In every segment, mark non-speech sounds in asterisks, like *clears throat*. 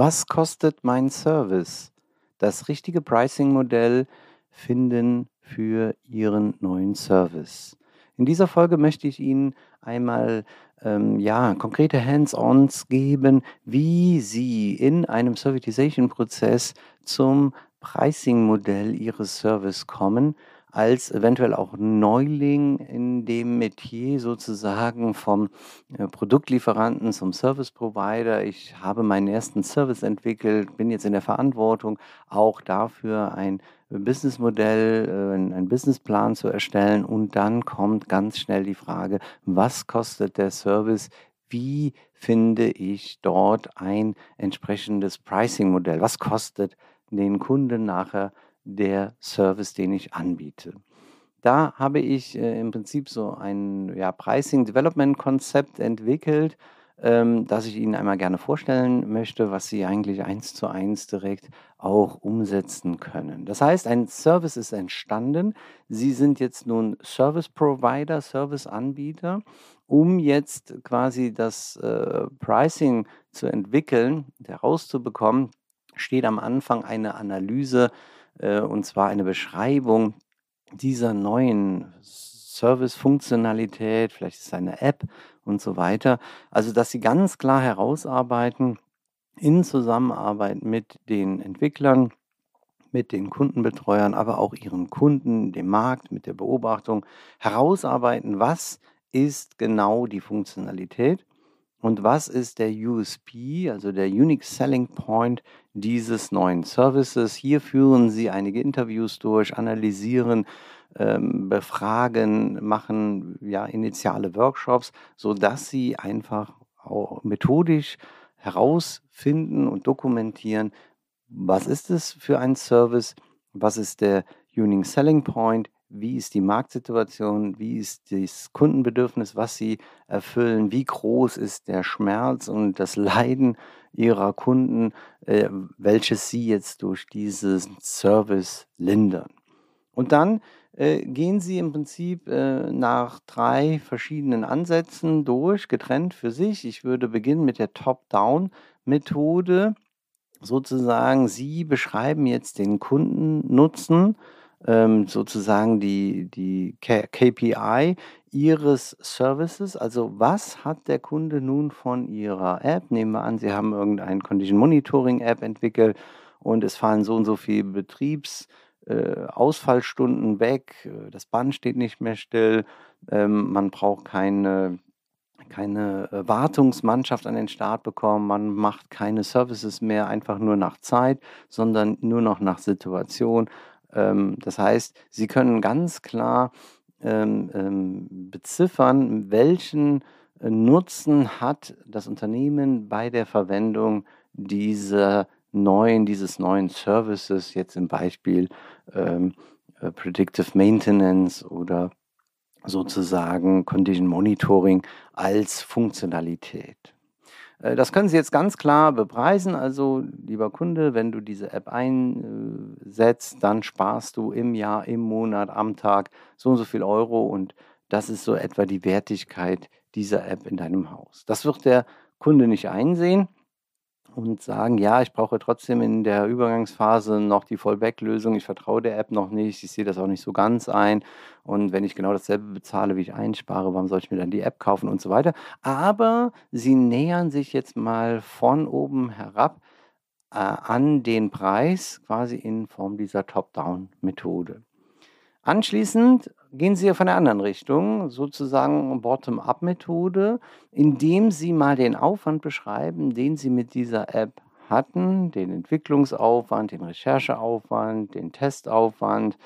Was kostet mein Service? Das richtige Pricing-Modell finden für Ihren neuen Service. In dieser Folge möchte ich Ihnen einmal ähm, ja, konkrete Hands-ons geben, wie Sie in einem Servitization-Prozess zum Pricing-Modell Ihres Service kommen als eventuell auch Neuling in dem Metier sozusagen vom äh, Produktlieferanten zum Service Provider. Ich habe meinen ersten Service entwickelt, bin jetzt in der Verantwortung, auch dafür ein Businessmodell, äh, ein Businessplan zu erstellen. Und dann kommt ganz schnell die Frage, was kostet der Service? Wie finde ich dort ein entsprechendes Pricing-Modell? Was kostet den Kunden nachher der Service, den ich anbiete. Da habe ich äh, im Prinzip so ein ja, Pricing-Development-Konzept entwickelt, ähm, das ich Ihnen einmal gerne vorstellen möchte, was Sie eigentlich eins zu eins direkt auch umsetzen können. Das heißt, ein Service ist entstanden. Sie sind jetzt nun Service Provider, Service Anbieter, um jetzt quasi das äh, Pricing zu entwickeln, herauszubekommen, steht am Anfang eine Analyse und zwar eine Beschreibung dieser neuen Service-Funktionalität, vielleicht ist es eine App und so weiter. Also, dass sie ganz klar herausarbeiten in Zusammenarbeit mit den Entwicklern, mit den Kundenbetreuern, aber auch ihren Kunden, dem Markt, mit der Beobachtung herausarbeiten, was ist genau die Funktionalität und was ist der USP, also der Unique Selling Point dieses neuen Services? Hier führen Sie einige Interviews durch, analysieren, ähm, befragen, machen ja initiale Workshops, sodass Sie einfach auch methodisch herausfinden und dokumentieren, was ist es für ein Service, was ist der Unique Selling Point, wie ist die Marktsituation, wie ist das Kundenbedürfnis, was sie erfüllen, wie groß ist der Schmerz und das Leiden ihrer Kunden, äh, welches sie jetzt durch diesen Service lindern. Und dann äh, gehen sie im Prinzip äh, nach drei verschiedenen Ansätzen durch, getrennt für sich. Ich würde beginnen mit der Top-Down-Methode. Sozusagen, Sie beschreiben jetzt den Kundennutzen ähm, sozusagen die, die KPI Ihres Services. Also was hat der Kunde nun von Ihrer App? Nehmen wir an, Sie haben irgendein Condition Monitoring App entwickelt und es fallen so und so viele Betriebsausfallstunden äh, weg, äh, das Band steht nicht mehr still, ähm, man braucht keine keine äh, Wartungsmannschaft an den Start bekommen, man macht keine Services mehr einfach nur nach Zeit, sondern nur noch nach Situation. Ähm, das heißt, Sie können ganz klar ähm, ähm, beziffern, welchen äh, Nutzen hat das Unternehmen bei der Verwendung dieser neuen, dieses neuen Services, jetzt im Beispiel ähm, äh, Predictive Maintenance oder sozusagen Condition Monitoring als Funktionalität. Äh, das können Sie jetzt ganz klar bepreisen. Also, lieber Kunde, wenn du diese App einsetzt, dann sparst du im Jahr, im Monat, am Tag so und so viel Euro und das ist so etwa die Wertigkeit dieser App in deinem Haus. Das wird der Kunde nicht einsehen und sagen, ja, ich brauche trotzdem in der Übergangsphase noch die Vollback-Lösung. Ich vertraue der App noch nicht. Ich sehe das auch nicht so ganz ein. Und wenn ich genau dasselbe bezahle, wie ich einspare, warum soll ich mir dann die App kaufen und so weiter. Aber sie nähern sich jetzt mal von oben herab äh, an den Preis, quasi in Form dieser Top-Down-Methode. Anschließend gehen Sie von der anderen Richtung, sozusagen Bottom-up-Methode, indem Sie mal den Aufwand beschreiben, den Sie mit dieser App hatten, den Entwicklungsaufwand, den Rechercheaufwand, den Testaufwand,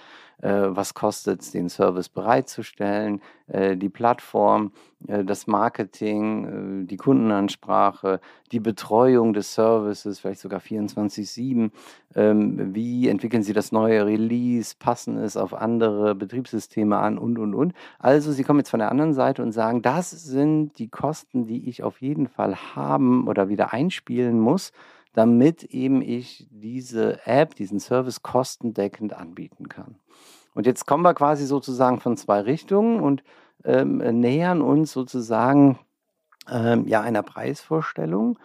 was kostet es, den Service bereitzustellen, äh, die Plattform, äh, das Marketing, äh, die Kundenansprache, die Betreuung des Services, vielleicht sogar 24-7. Ähm, wie entwickeln Sie das neue Release, passen es auf andere Betriebssysteme an und, und, und. Also Sie kommen jetzt von der anderen Seite und sagen, das sind die Kosten, die ich auf jeden Fall haben oder wieder einspielen muss damit eben ich diese App, diesen Service kostendeckend anbieten kann. Und jetzt kommen wir quasi sozusagen von zwei Richtungen und ähm, nähern uns sozusagen ähm, ja einer Preisvorstellung.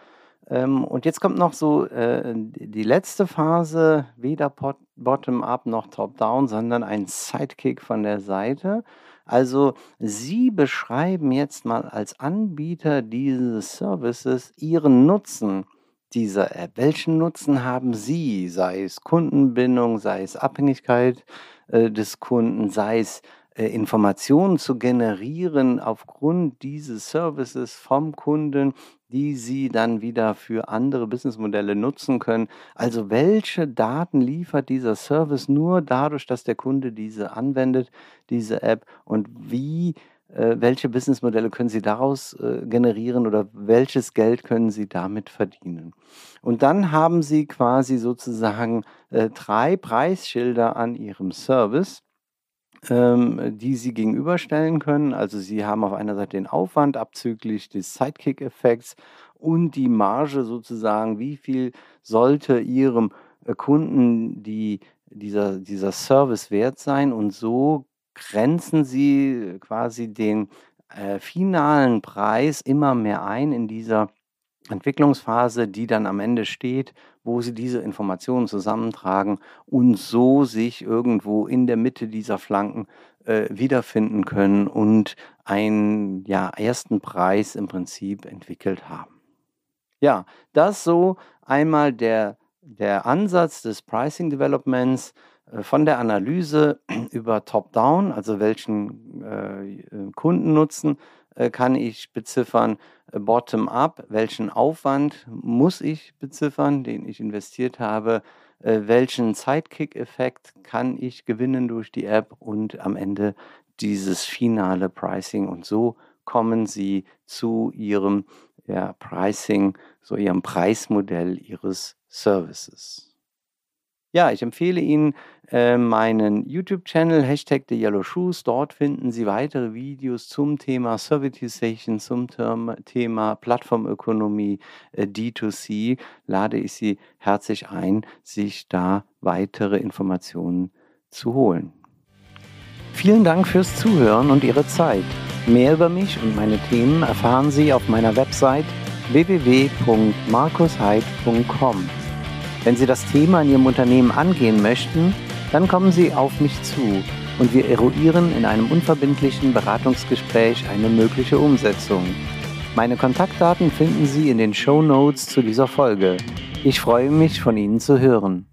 Ähm, und jetzt kommt noch so äh, die letzte Phase, weder bottom-up noch top-down, sondern ein Sidekick von der Seite. Also Sie beschreiben jetzt mal als Anbieter dieses Services Ihren Nutzen dieser App. Welchen Nutzen haben Sie, sei es Kundenbindung, sei es Abhängigkeit äh, des Kunden, sei es äh, Informationen zu generieren aufgrund dieses Services vom Kunden, die Sie dann wieder für andere Businessmodelle nutzen können. Also welche Daten liefert dieser Service nur dadurch, dass der Kunde diese anwendet, diese App und wie welche Businessmodelle können Sie daraus äh, generieren oder welches Geld können Sie damit verdienen. Und dann haben Sie quasi sozusagen äh, drei Preisschilder an Ihrem Service, ähm, die Sie gegenüberstellen können. Also Sie haben auf einer Seite den Aufwand abzüglich des Sidekick-Effekts und die Marge sozusagen, wie viel sollte Ihrem Kunden die, dieser, dieser Service wert sein und so grenzen Sie quasi den äh, finalen Preis immer mehr ein in dieser Entwicklungsphase, die dann am Ende steht, wo Sie diese Informationen zusammentragen und so sich irgendwo in der Mitte dieser Flanken äh, wiederfinden können und einen ja, ersten Preis im Prinzip entwickelt haben. Ja, das so einmal der, der Ansatz des Pricing Developments von der Analyse *clears throat* über Top-Down, also welchen äh, Kundennutzen äh, kann ich beziffern, äh, Bottom-up, welchen Aufwand muss ich beziffern, den ich investiert habe, äh, welchen Sidekick-Effekt kann ich gewinnen durch die App und am Ende dieses finale Pricing. Und so kommen Sie zu Ihrem ja, Pricing, so Ihrem Preismodell Ihres Services. Ja, ich empfehle Ihnen äh, meinen YouTube-Channel, Hashtag The Yellow Shoes. Dort finden Sie weitere Videos zum Thema Servitization, zum Thema Plattformökonomie, äh, D2C. Lade ich Sie herzlich ein, sich da weitere Informationen zu holen. Vielen Dank fürs Zuhören und Ihre Zeit. Mehr über mich und meine Themen erfahren Sie auf meiner Website www.markusheid.com. Wenn Sie das Thema in Ihrem Unternehmen angehen möchten, dann kommen Sie auf mich zu und wir eruieren in einem unverbindlichen Beratungsgespräch eine mögliche Umsetzung. Meine Kontaktdaten finden Sie in den Show Notes zu dieser Folge. Ich freue mich, von Ihnen zu hören.